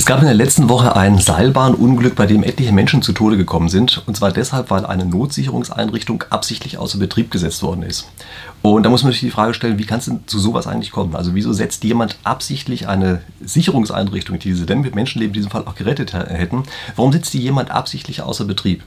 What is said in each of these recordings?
Es gab in der letzten Woche ein Seilbahnunglück, bei dem etliche Menschen zu Tode gekommen sind. Und zwar deshalb, weil eine Notsicherungseinrichtung absichtlich außer Betrieb gesetzt worden ist. Und da muss man sich die Frage stellen, wie kann es denn zu sowas eigentlich kommen? Also wieso setzt jemand absichtlich eine Sicherungseinrichtung, die diese Menschenleben in diesem Fall auch gerettet hätten, warum setzt die jemand absichtlich außer Betrieb?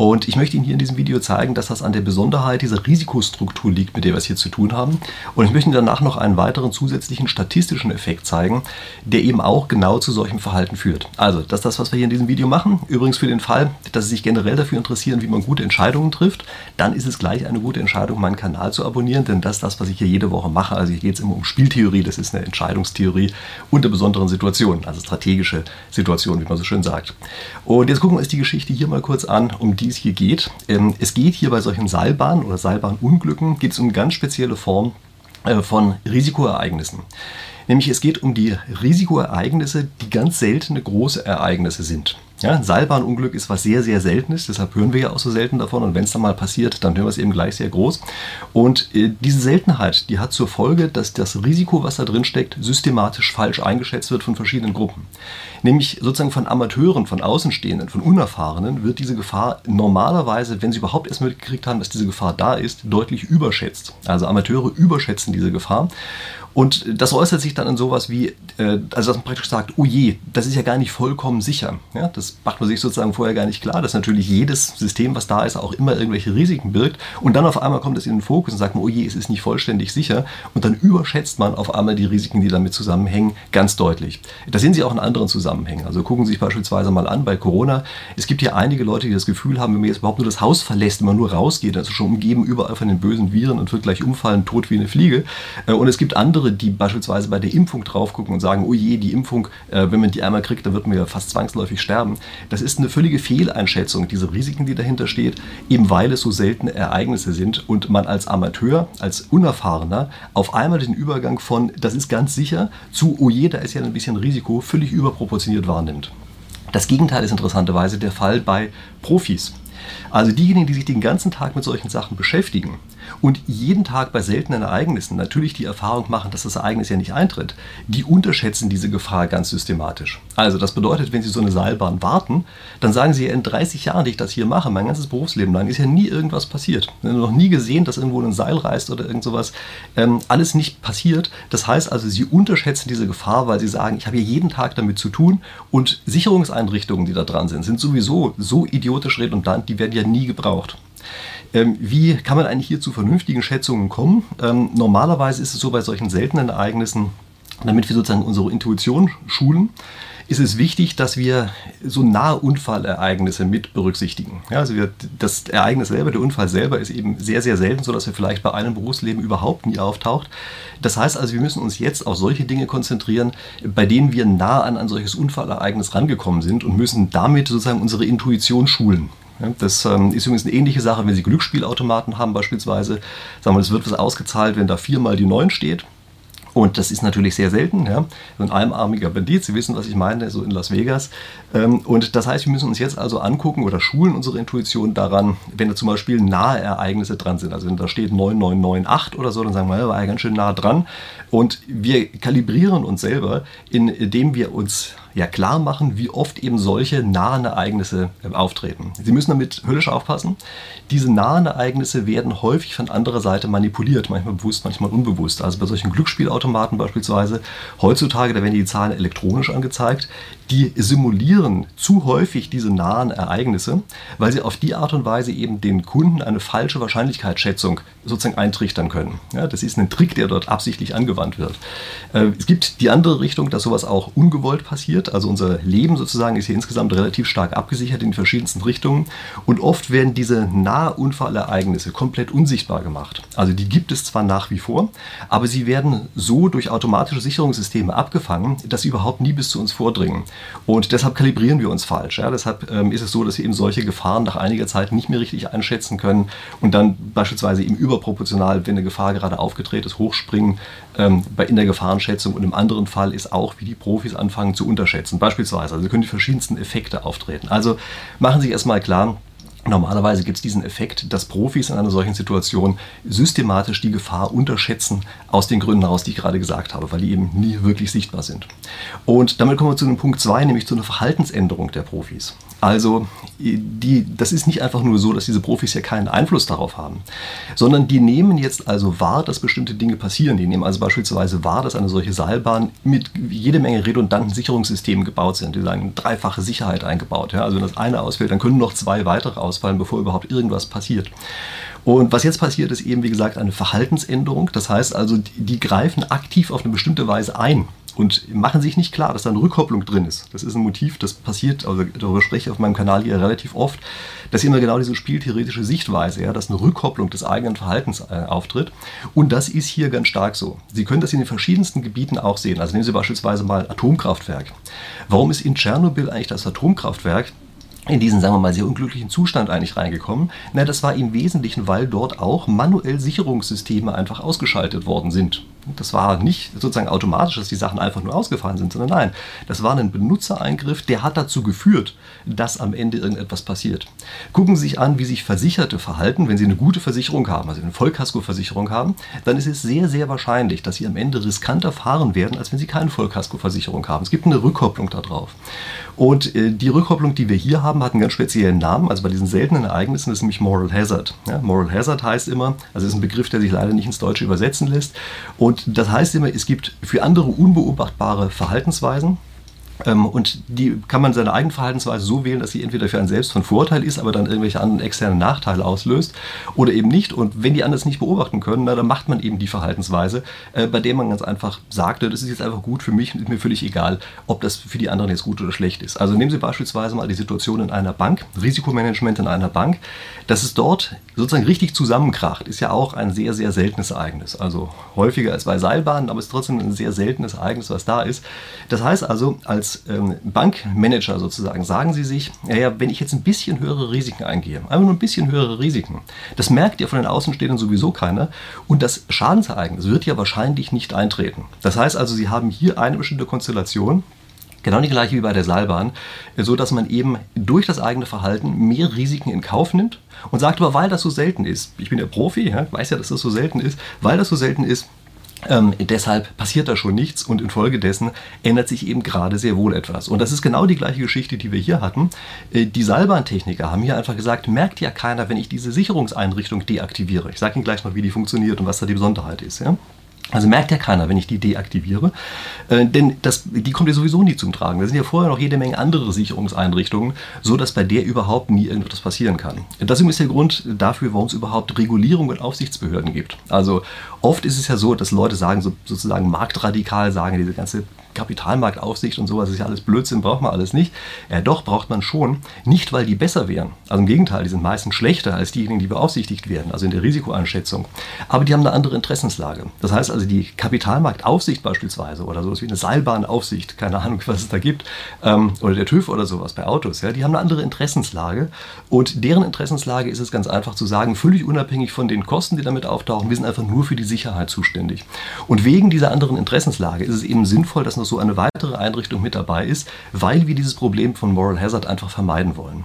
Und ich möchte Ihnen hier in diesem Video zeigen, dass das an der Besonderheit dieser Risikostruktur liegt, mit der wir es hier zu tun haben. Und ich möchte Ihnen danach noch einen weiteren zusätzlichen statistischen Effekt zeigen, der eben auch genau zu solchem Verhalten führt. Also, das ist das, was wir hier in diesem Video machen. Übrigens für den Fall, dass Sie sich generell dafür interessieren, wie man gute Entscheidungen trifft, dann ist es gleich eine gute Entscheidung, meinen Kanal zu abonnieren, denn das ist das, was ich hier jede Woche mache. Also hier geht es immer um Spieltheorie, das ist eine Entscheidungstheorie unter besonderen Situationen, also strategische Situationen, wie man so schön sagt. Und jetzt gucken wir uns die Geschichte hier mal kurz an, um die es hier geht. Ähm, es geht hier bei solchen Seilbahnen oder Seilbahnunglücken geht es um eine ganz spezielle Form äh, von Risikoereignissen. Nämlich es geht um die Risikoereignisse, die ganz seltene große Ereignisse sind. Ja, Seilbahnunglück ist was sehr, sehr Seltenes, deshalb hören wir ja auch so selten davon. Und wenn es dann mal passiert, dann hören wir es eben gleich sehr groß. Und äh, diese Seltenheit, die hat zur Folge, dass das Risiko, was da drin steckt, systematisch falsch eingeschätzt wird von verschiedenen Gruppen. Nämlich sozusagen von Amateuren, von Außenstehenden, von Unerfahrenen wird diese Gefahr normalerweise, wenn sie überhaupt erst mitgekriegt haben, dass diese Gefahr da ist, deutlich überschätzt. Also Amateure überschätzen diese Gefahr. Und das äußert sich dann in sowas wie, äh, also dass man praktisch sagt, oh je, das ist ja gar nicht vollkommen sicher. Ja, das macht man sich sozusagen vorher gar nicht klar, dass natürlich jedes System, was da ist, auch immer irgendwelche Risiken birgt. Und dann auf einmal kommt es in den Fokus und sagt man, oh je, es ist nicht vollständig sicher. Und dann überschätzt man auf einmal die Risiken, die damit zusammenhängen, ganz deutlich. Das sehen Sie auch in anderen Zusammenhängen. Also gucken Sie sich beispielsweise mal an bei Corona. Es gibt hier einige Leute, die das Gefühl haben, wenn man jetzt überhaupt nur das Haus verlässt, wenn man nur rausgeht, also schon umgeben überall von den bösen Viren und wird gleich umfallen, tot wie eine Fliege. Äh, und es gibt andere, andere, die beispielsweise bei der Impfung drauf gucken und sagen, oh je, die Impfung, äh, wenn man die einmal kriegt, dann wird man ja fast zwangsläufig sterben. Das ist eine völlige Fehleinschätzung, diese Risiken, die dahinter steht, eben weil es so seltene Ereignisse sind und man als Amateur, als Unerfahrener auf einmal den Übergang von, das ist ganz sicher, zu, oh je, da ist ja ein bisschen Risiko, völlig überproportioniert wahrnimmt. Das Gegenteil ist interessanterweise der Fall bei Profis. Also diejenigen, die sich den ganzen Tag mit solchen Sachen beschäftigen und jeden Tag bei seltenen Ereignissen natürlich die Erfahrung machen, dass das Ereignis ja nicht eintritt, die unterschätzen diese Gefahr ganz systematisch. Also das bedeutet, wenn Sie so eine Seilbahn warten, dann sagen Sie, in 30 Jahren, die ich das hier mache, mein ganzes Berufsleben lang, ist ja nie irgendwas passiert. Noch nie gesehen, dass irgendwo ein Seil reißt oder irgend sowas. Ähm, alles nicht passiert. Das heißt also, Sie unterschätzen diese Gefahr, weil Sie sagen, ich habe hier jeden Tag damit zu tun und Sicherungseinrichtungen, die da dran sind, sind sowieso so idiotisch redundant, die werden ja nie gebraucht. Ähm, wie kann man eigentlich hier zu vernünftigen Schätzungen kommen? Ähm, normalerweise ist es so bei solchen seltenen Ereignissen, damit wir sozusagen unsere Intuition schulen, ist es wichtig, dass wir so nahe Unfallereignisse mit berücksichtigen. Ja, also wir, das Ereignis selber, der Unfall selber ist eben sehr, sehr selten, sodass er vielleicht bei einem Berufsleben überhaupt nie auftaucht. Das heißt also, wir müssen uns jetzt auf solche Dinge konzentrieren, bei denen wir nah an ein solches Unfallereignis rangekommen sind und müssen damit sozusagen unsere Intuition schulen. Das ähm, ist übrigens eine ähnliche Sache, wenn Sie Glücksspielautomaten haben beispielsweise. Sagen wir, es wird was ausgezahlt, wenn da viermal die 9 steht. Und das ist natürlich sehr selten. Ja? So ein einarmiger Bandit, Sie wissen, was ich meine, so in Las Vegas. Ähm, und das heißt, wir müssen uns jetzt also angucken oder schulen unsere Intuition daran, wenn da zum Beispiel nahe Ereignisse dran sind. Also wenn da steht 9998 oder so, dann sagen wir, ja, war ja ganz schön nah dran. Und wir kalibrieren uns selber, indem wir uns ja klar machen, wie oft eben solche nahen Ereignisse äh, auftreten. Sie müssen damit höllisch aufpassen. Diese nahen Ereignisse werden häufig von anderer Seite manipuliert, manchmal bewusst, manchmal unbewusst. Also bei solchen Glücksspielautomaten beispielsweise, heutzutage, da werden die Zahlen elektronisch angezeigt, die simulieren zu häufig diese nahen Ereignisse, weil sie auf die Art und Weise eben den Kunden eine falsche Wahrscheinlichkeitsschätzung sozusagen eintrichtern können. Ja, das ist ein Trick, der dort absichtlich angewandt wird. Äh, es gibt die andere Richtung, dass sowas auch ungewollt passiert passiert. Also unser Leben sozusagen ist hier insgesamt relativ stark abgesichert in verschiedensten Richtungen. Und oft werden diese Nahunfallereignisse komplett unsichtbar gemacht. Also die gibt es zwar nach wie vor, aber sie werden so durch automatische Sicherungssysteme abgefangen, dass sie überhaupt nie bis zu uns vordringen. Und deshalb kalibrieren wir uns falsch. Ja? Deshalb ähm, ist es so, dass wir eben solche Gefahren nach einiger Zeit nicht mehr richtig einschätzen können und dann beispielsweise eben überproportional, wenn eine Gefahr gerade aufgetreten ist, hochspringen ähm, in der Gefahrenschätzung. Und im anderen Fall ist auch, wie die Profis anfangen zu unterschätzen unterschätzen. Beispielsweise, also können die verschiedensten Effekte auftreten. Also machen Sie sich erstmal klar, Normalerweise gibt es diesen Effekt, dass Profis in einer solchen Situation systematisch die Gefahr unterschätzen, aus den Gründen heraus, die ich gerade gesagt habe, weil die eben nie wirklich sichtbar sind. Und damit kommen wir zu dem Punkt 2, nämlich zu einer Verhaltensänderung der Profis. Also die, das ist nicht einfach nur so, dass diese Profis ja keinen Einfluss darauf haben, sondern die nehmen jetzt also wahr, dass bestimmte Dinge passieren. Die nehmen also beispielsweise wahr, dass eine solche Seilbahn mit jede Menge redundanten Sicherungssystemen gebaut sind. Die sagen, dreifache Sicherheit eingebaut. Ja? Also wenn das eine ausfällt, dann können noch zwei weitere ausfallen, bevor überhaupt irgendwas passiert. Und was jetzt passiert, ist eben, wie gesagt, eine Verhaltensänderung. Das heißt also, die, die greifen aktiv auf eine bestimmte Weise ein und machen sich nicht klar, dass da eine Rückkopplung drin ist. Das ist ein Motiv, das passiert, also darüber spreche ich auf meinem Kanal hier relativ oft, dass immer genau diese spieltheoretische Sichtweise, ja, dass eine Rückkopplung des eigenen Verhaltens äh, auftritt. Und das ist hier ganz stark so. Sie können das in den verschiedensten Gebieten auch sehen. Also nehmen Sie beispielsweise mal Atomkraftwerk. Warum ist in Tschernobyl eigentlich das Atomkraftwerk in diesen, sagen wir mal, sehr unglücklichen Zustand eigentlich reingekommen? Na, das war im Wesentlichen, weil dort auch manuell Sicherungssysteme einfach ausgeschaltet worden sind. Das war nicht sozusagen automatisch, dass die Sachen einfach nur ausgefallen sind, sondern nein, das war ein Benutzereingriff, der hat dazu geführt, dass am Ende irgendetwas passiert. Gucken Sie sich an, wie sich Versicherte verhalten, wenn sie eine gute Versicherung haben, also eine Vollkaskoversicherung haben, dann ist es sehr, sehr wahrscheinlich, dass sie am Ende riskanter fahren werden, als wenn sie keine Vollkaskoversicherung haben. Es gibt eine Rückkopplung darauf. Und äh, die Rückkopplung, die wir hier haben, hat einen ganz speziellen Namen. Also bei diesen seltenen Ereignissen ist nämlich Moral Hazard. Ja, Moral Hazard heißt immer, also ist ein Begriff, der sich leider nicht ins Deutsche übersetzen lässt. Und das heißt immer, es gibt für andere unbeobachtbare Verhaltensweisen, und die kann man seine eigene Verhaltensweise so wählen, dass sie entweder für einen selbst von Vorteil ist, aber dann irgendwelche anderen externen Nachteile auslöst oder eben nicht. Und wenn die anderen es nicht beobachten können, na, dann macht man eben die Verhaltensweise, äh, bei der man ganz einfach sagt, das ist jetzt einfach gut für mich, ist mir völlig egal, ob das für die anderen jetzt gut oder schlecht ist. Also nehmen Sie beispielsweise mal die Situation in einer Bank, Risikomanagement in einer Bank, dass es dort sozusagen richtig zusammenkracht, ist ja auch ein sehr, sehr seltenes Ereignis. Also häufiger als bei Seilbahnen, aber es ist trotzdem ein sehr seltenes Ereignis, was da ist. Das heißt also, als ähm, Bankmanager sozusagen sagen Sie sich, ja, wenn ich jetzt ein bisschen höhere Risiken eingehe, einfach nur ein bisschen höhere Risiken, das merkt ja von den Außenstehenden sowieso keiner und das Schadensereignis wird ja wahrscheinlich nicht eintreten. Das heißt also, Sie haben hier eine bestimmte Konstellation, Genau die gleiche wie bei der Seilbahn, so dass man eben durch das eigene Verhalten mehr Risiken in Kauf nimmt und sagt aber, weil das so selten ist, ich bin ja Profi, ja, weiß ja, dass das so selten ist, weil das so selten ist, ähm, deshalb passiert da schon nichts und infolgedessen ändert sich eben gerade sehr wohl etwas. Und das ist genau die gleiche Geschichte, die wir hier hatten. Äh, die Seilbahntechniker haben hier einfach gesagt, merkt ja keiner, wenn ich diese Sicherungseinrichtung deaktiviere. Ich sage Ihnen gleich noch, wie die funktioniert und was da die Besonderheit ist. Ja? Also merkt ja keiner, wenn ich die deaktiviere, äh, denn das, die kommt ja sowieso nie zum Tragen. Da sind ja vorher noch jede Menge andere Sicherungseinrichtungen, so dass bei der überhaupt nie irgendetwas passieren kann. Das ist der Grund dafür, warum es überhaupt Regulierung und Aufsichtsbehörden gibt. Also oft ist es ja so, dass Leute sagen, so, sozusagen marktradikal sagen, diese ganze Kapitalmarktaufsicht und sowas ist ja alles Blödsinn, braucht man alles nicht. Ja, doch, braucht man schon. Nicht, weil die besser wären. Also im Gegenteil, die sind meistens schlechter als diejenigen, die beaufsichtigt werden, also in der Risikoeinschätzung. Aber die haben eine andere Interessenslage. Das heißt also, die Kapitalmarktaufsicht beispielsweise oder sowas wie eine Seilbahnaufsicht, keine Ahnung, was es da gibt, ähm, oder der TÜV oder sowas bei Autos, ja, die haben eine andere Interessenslage. Und deren Interessenslage ist es ganz einfach zu sagen, völlig unabhängig von den Kosten, die damit auftauchen, wir sind einfach nur für die Sicherheit zuständig. Und wegen dieser anderen Interessenslage ist es eben sinnvoll, dass noch so eine weitere Einrichtung mit dabei ist, weil wir dieses Problem von Moral Hazard einfach vermeiden wollen.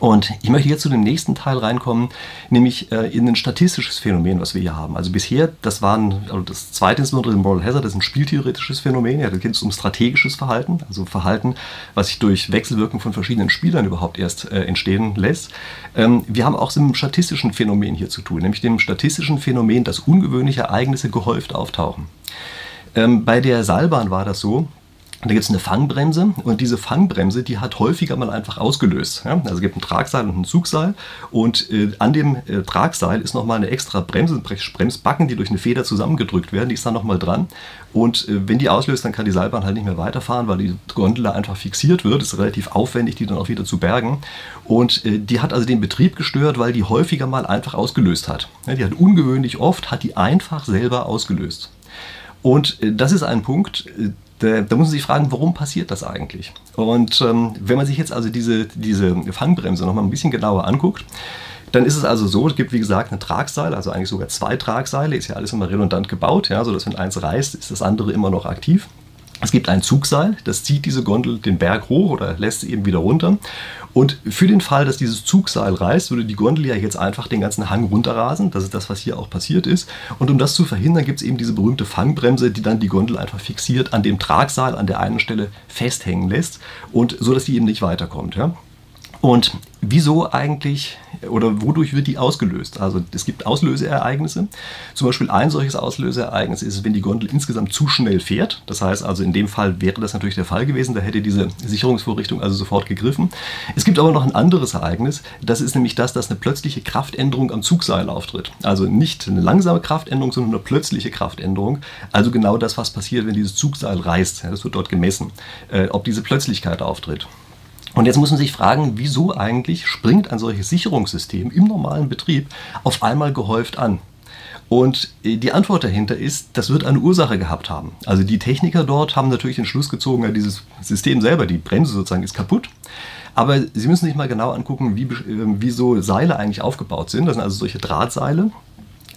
Und ich möchte jetzt zu dem nächsten Teil reinkommen, nämlich äh, in ein statistisches Phänomen, was wir hier haben. Also bisher, das war also das zweite insbesondere Moral Hazard, das ist ein spieltheoretisches Phänomen. Ja, da geht es um strategisches Verhalten, also Verhalten, was sich durch Wechselwirkung von verschiedenen Spielern überhaupt erst äh, entstehen lässt. Ähm, wir haben auch so einem statistischen Phänomen hier zu tun, nämlich dem statistischen Phänomen, dass ungewöhnliche Ereignisse gehäuft auftauchen. Ähm, bei der Seilbahn war das so, da gibt es eine Fangbremse und diese Fangbremse, die hat häufiger mal einfach ausgelöst. Ja? Also es gibt ein Tragseil und ein Zugseil und äh, an dem äh, Tragseil ist nochmal eine extra Bremse, Bremsbacken, die durch eine Feder zusammengedrückt werden, die ist dann nochmal dran. Und äh, wenn die auslöst, dann kann die Seilbahn halt nicht mehr weiterfahren, weil die Gondel einfach fixiert wird. Es ist relativ aufwendig, die dann auch wieder zu bergen. Und äh, die hat also den Betrieb gestört, weil die häufiger mal einfach ausgelöst hat. Ja, die hat ungewöhnlich oft, hat die einfach selber ausgelöst. Und äh, das ist ein Punkt, äh, da, da, muss man sich fragen, warum passiert das eigentlich? Und ähm, wenn man sich jetzt also diese, diese Fangbremse nochmal ein bisschen genauer anguckt, dann ist es also so, es gibt wie gesagt eine Tragseil, also eigentlich sogar zwei Tragseile, ist ja alles immer redundant gebaut, ja, sodass wenn eins reißt, ist das andere immer noch aktiv. Es gibt ein Zugseil, das zieht diese Gondel den Berg hoch oder lässt sie eben wieder runter. Und für den Fall, dass dieses Zugseil reißt, würde die Gondel ja jetzt einfach den ganzen Hang runterrasen. Das ist das, was hier auch passiert ist. Und um das zu verhindern, gibt es eben diese berühmte Fangbremse, die dann die Gondel einfach fixiert an dem Tragseil an der einen Stelle festhängen lässt und so, dass die eben nicht weiterkommt. Ja? Und wieso eigentlich oder wodurch wird die ausgelöst? Also es gibt Auslöseereignisse. Zum Beispiel ein solches Auslöseereignis ist, wenn die Gondel insgesamt zu schnell fährt. Das heißt also in dem Fall wäre das natürlich der Fall gewesen. Da hätte diese Sicherungsvorrichtung also sofort gegriffen. Es gibt aber noch ein anderes Ereignis. Das ist nämlich das, dass eine plötzliche Kraftänderung am Zugseil auftritt. Also nicht eine langsame Kraftänderung, sondern eine plötzliche Kraftänderung. Also genau das, was passiert, wenn dieses Zugseil reißt. Das wird dort gemessen, äh, ob diese Plötzlichkeit auftritt. Und jetzt muss man sich fragen, wieso eigentlich springt ein solches Sicherungssystem im normalen Betrieb auf einmal gehäuft an? Und äh, die Antwort dahinter ist, das wird eine Ursache gehabt haben. Also die Techniker dort haben natürlich den Schluss gezogen, ja, dieses System selber, die Bremse sozusagen ist kaputt. Aber Sie müssen sich mal genau angucken, wie, äh, wie so Seile eigentlich aufgebaut sind. Das sind also solche Drahtseile.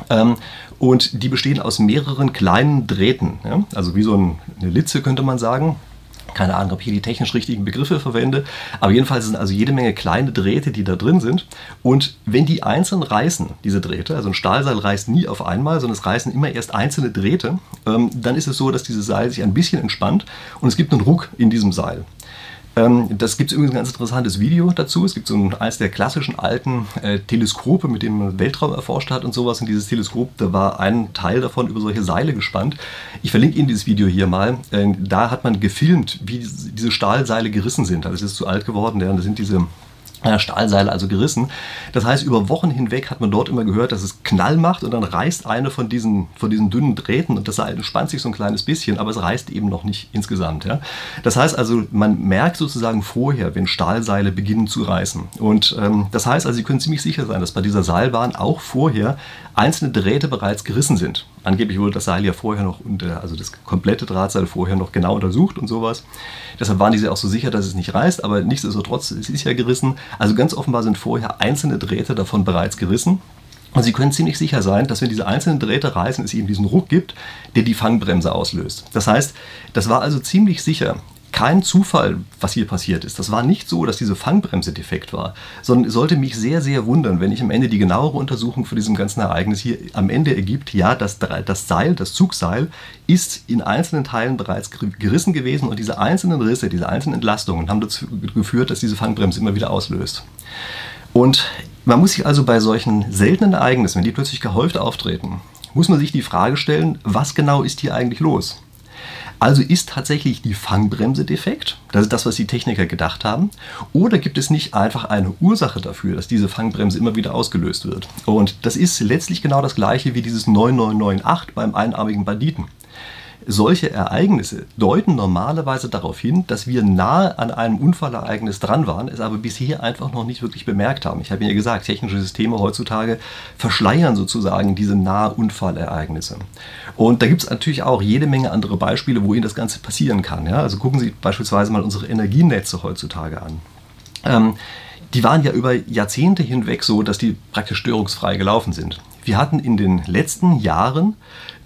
Ähm, und die bestehen aus mehreren kleinen Drähten. Ja? Also wie so eine Litze könnte man sagen. Keine Ahnung, ob ich hier die technisch richtigen Begriffe verwende. Aber jedenfalls sind also jede Menge kleine Drähte, die da drin sind. Und wenn die einzeln reißen, diese Drähte, also ein Stahlseil reißt nie auf einmal, sondern es reißen immer erst einzelne Drähte, ähm, dann ist es so, dass dieses Seil sich ein bisschen entspannt und es gibt einen Ruck in diesem Seil. Ähm, das gibt es übrigens ein ganz interessantes Video dazu. Es gibt so ein, eines der klassischen alten äh, Teleskope, mit dem man Weltraum erforscht hat und sowas. Und dieses Teleskop, da war ein Teil davon über solche Seile gespannt. Ich verlinke Ihnen dieses Video hier mal. Äh, da hat man gefilmt, wie diese Stahlseile gerissen sind. Also es ist zu alt geworden. Ja, das sind diese Stahlseile also gerissen. Das heißt, über Wochen hinweg hat man dort immer gehört, dass es Knall macht und dann reißt eine von diesen, von diesen dünnen Drähten und das Seil entspannt sich so ein kleines bisschen, aber es reißt eben noch nicht insgesamt. Ja? Das heißt also, man merkt sozusagen vorher, wenn Stahlseile beginnen zu reißen. Und ähm, das heißt also, Sie können ziemlich sicher sein, dass bei dieser Seilbahn auch vorher einzelne Drähte bereits gerissen sind. Angeblich wurde das Seil ja vorher noch, also das komplette Drahtseil vorher noch genau untersucht und sowas. Deshalb waren diese auch so sicher, dass es nicht reißt, aber nichtsdestotrotz, es ist ja gerissen. Also ganz offenbar sind vorher einzelne Drähte davon bereits gerissen. Und Sie können ziemlich sicher sein, dass wenn diese einzelnen Drähte reißen, es eben diesen Ruck gibt, der die Fangbremse auslöst. Das heißt, das war also ziemlich sicher, kein Zufall, was hier passiert ist. Das war nicht so, dass diese Fangbremse defekt war, sondern es sollte mich sehr, sehr wundern, wenn ich am Ende die genauere Untersuchung für diesem ganzen Ereignis hier am Ende ergibt, ja, das, das Seil, das Zugseil ist in einzelnen Teilen bereits gerissen gewesen und diese einzelnen Risse, diese einzelnen Entlastungen haben dazu geführt, dass diese Fangbremse immer wieder auslöst. Und man muss sich also bei solchen seltenen Ereignissen, wenn die plötzlich gehäuft auftreten, muss man sich die Frage stellen, was genau ist hier eigentlich los? Also ist tatsächlich die Fangbremse defekt? Das ist das, was die Techniker gedacht haben. Oder gibt es nicht einfach eine Ursache dafür, dass diese Fangbremse immer wieder ausgelöst wird? Und das ist letztlich genau das gleiche wie dieses 9998 beim einarmigen Banditen. Solche Ereignisse deuten normalerweise darauf hin, dass wir nahe an einem Unfallereignis dran waren, es aber bisher einfach noch nicht wirklich bemerkt haben. Ich habe Ihnen ja gesagt, technische Systeme heutzutage verschleiern sozusagen diese nahe Unfallereignisse. Und da gibt es natürlich auch jede Menge andere Beispiele, wo Ihnen das Ganze passieren kann. Ja? Also gucken Sie beispielsweise mal unsere Energienetze heutzutage an. Ähm, die waren ja über Jahrzehnte hinweg so, dass die praktisch störungsfrei gelaufen sind. Wir hatten in den letzten Jahren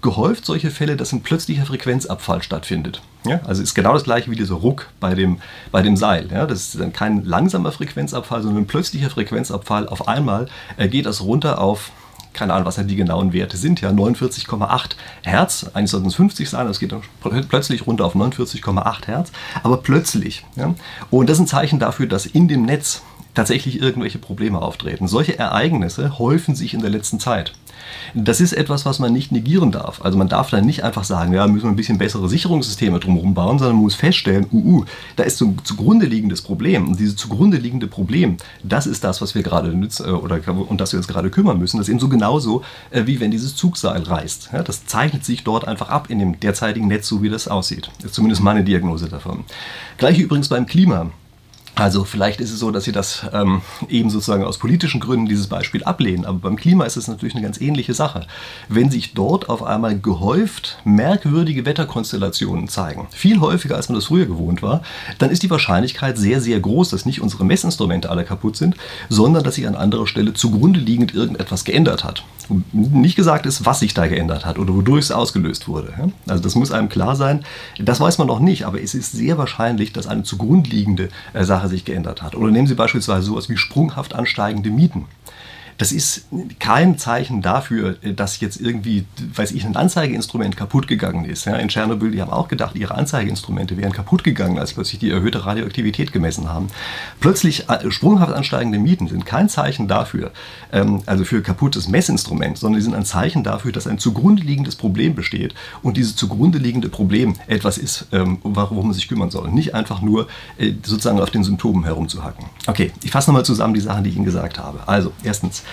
gehäuft solche Fälle, dass ein plötzlicher Frequenzabfall stattfindet. Ja, also ist genau das gleiche wie dieser Ruck bei dem, bei dem Seil. Ja, das ist dann kein langsamer Frequenzabfall, sondern ein plötzlicher Frequenzabfall. Auf einmal geht das runter auf, keine Ahnung, was ja die genauen Werte sind, ja, 49,8 Hertz. Eigentlich sollten es 50 sein, das geht dann plötzlich runter auf 49,8 Hertz. Aber plötzlich. Ja, und das ist ein Zeichen dafür, dass in dem Netz tatsächlich irgendwelche Probleme auftreten. Solche Ereignisse häufen sich in der letzten Zeit. Das ist etwas, was man nicht negieren darf. Also man darf dann nicht einfach sagen, ja, müssen wir ein bisschen bessere Sicherungssysteme drumherum bauen, sondern man muss feststellen, uh, uh, da ist so ein zugrunde liegendes Problem. Und dieses zugrunde liegende Problem, das ist das, was wir gerade nützen äh, oder und das wir uns gerade kümmern müssen. Das ist eben so genauso, äh, wie wenn dieses Zugseil reißt. Ja, das zeichnet sich dort einfach ab in dem derzeitigen Netz, so wie das aussieht. Das ist zumindest meine Diagnose davon. Gleiche übrigens beim Klima Also vielleicht ist es so, dass Sie das ähm, eben sozusagen aus politischen Gründen dieses Beispiel ablehnen, aber beim Klima ist es natürlich eine ganz ähnliche Sache. Wenn sich dort auf einmal gehäuft merkwürdige Wetterkonstellationen zeigen, viel häufiger als man das früher gewohnt war, dann ist die Wahrscheinlichkeit sehr, sehr groß, dass nicht unsere Messinstrumente alle kaputt sind, sondern dass sich an anderer Stelle zugrunde liegend irgendetwas geändert hat. Nicht gesagt ist, was sich da geändert hat oder wodurch es ausgelöst wurde. Also das muss einem klar sein. Das weiß man noch nicht, aber es ist sehr wahrscheinlich, dass eine zugrunde liegende äh, Sache sich geändert hat. Oder nehmen Sie beispielsweise sowas wie sprunghaft ansteigende Mieten das ist kein Zeichen dafür, dass jetzt irgendwie, weiß ich, ein Anzeigeinstrument kaputt gegangen ist. Ja, in Tschernobyl, die haben auch gedacht, ihre Anzeigeinstrumente wären kaputt gegangen, als plötzlich die erhöhte Radioaktivität gemessen haben. Plötzlich äh, sprunghaft ansteigende Mieten sind kein Zeichen dafür, ähm, also für kaputtes Messinstrument, sondern sie sind ein Zeichen dafür, dass ein zugrunde liegendes Problem besteht und dieses zugrunde liegende Problem etwas ist, ähm, worum man sich kümmern soll. Nicht einfach nur äh, sozusagen auf den Symptomen herumzuhacken. Okay, ich fasse nochmal zusammen die Sachen, die ich Ihnen gesagt habe. Also, erstens,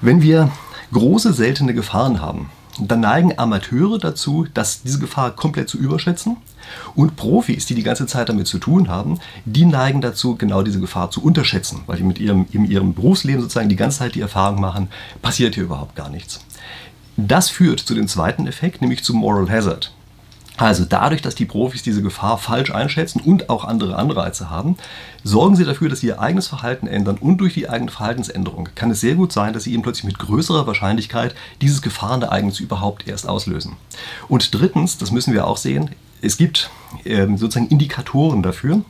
wenn wir große seltene Gefahren haben, dann neigen Amateure dazu, dass diese Gefahr komplett zu überschätzen. Und Profis, die die ganze Zeit damit zu tun haben, die neigen dazu, genau diese Gefahr zu unterschätzen, weil die mit ihrem, in ihrem Berufsleben sozusagen die ganze Zeit die Erfahrung machen, passiert hier überhaupt gar nichts. Das führt zu dem zweiten Effekt, nämlich zu Moral Hazard. Also dadurch, dass die Profis diese Gefahr falsch einschätzen und auch andere Anreize haben, sorgen sie dafür, dass sie ihr eigenes Verhalten ändern und durch die eigene Verhaltensänderung kann es sehr gut sein, dass sie eben plötzlich mit größerer Wahrscheinlichkeit dieses Gefahrenereignis überhaupt erst auslösen. Und drittens, das müssen wir auch sehen, es gibt sozusagen Indikatoren dafür.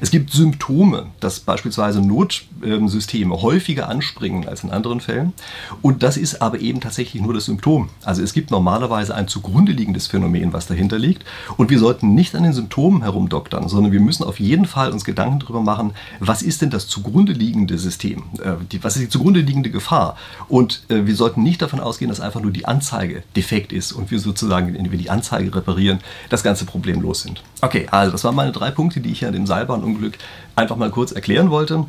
Es gibt Symptome, dass beispielsweise Notsysteme häufiger anspringen als in anderen Fällen. Und das ist aber eben tatsächlich nur das Symptom. Also es gibt normalerweise ein zugrunde liegendes Phänomen, was dahinter liegt. Und wir sollten nicht an den Symptomen herumdoktern, sondern wir müssen auf jeden Fall uns Gedanken darüber machen, was ist denn das zugrunde liegende System? Äh, was ist die zugrunde liegende Gefahr? Und äh, wir sollten nicht davon ausgehen, dass einfach nur die Anzeige defekt ist und wir sozusagen, wenn wir die Anzeige reparieren, das ganze Problem problemlos sind. Okay, also das waren meine drei Punkte, die ich an dem Seilbahnunglück einfach mal kurz erklären wollte.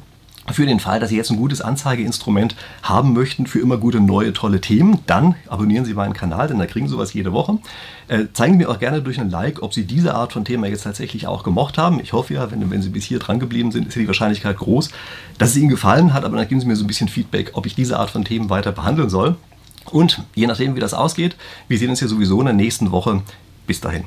Für den Fall, dass Sie jetzt ein gutes Anzeigeinstrument haben möchten für immer gute neue tolle Themen, dann abonnieren Sie meinen Kanal, denn da kriegen Sie sowas jede Woche. Äh, zeigen Sie mir auch gerne durch ein Like, ob Sie diese Art von Thema jetzt tatsächlich auch gemocht haben. Ich hoffe ja, wenn, wenn Sie bis hier dran geblieben sind, ist ja die Wahrscheinlichkeit groß, dass es Ihnen gefallen hat, aber dann geben Sie mir so ein bisschen Feedback, ob ich diese Art von Themen weiter behandeln soll. Und je nachdem, wie das ausgeht, wir sehen uns ja sowieso in der nächsten Woche. Bis dahin.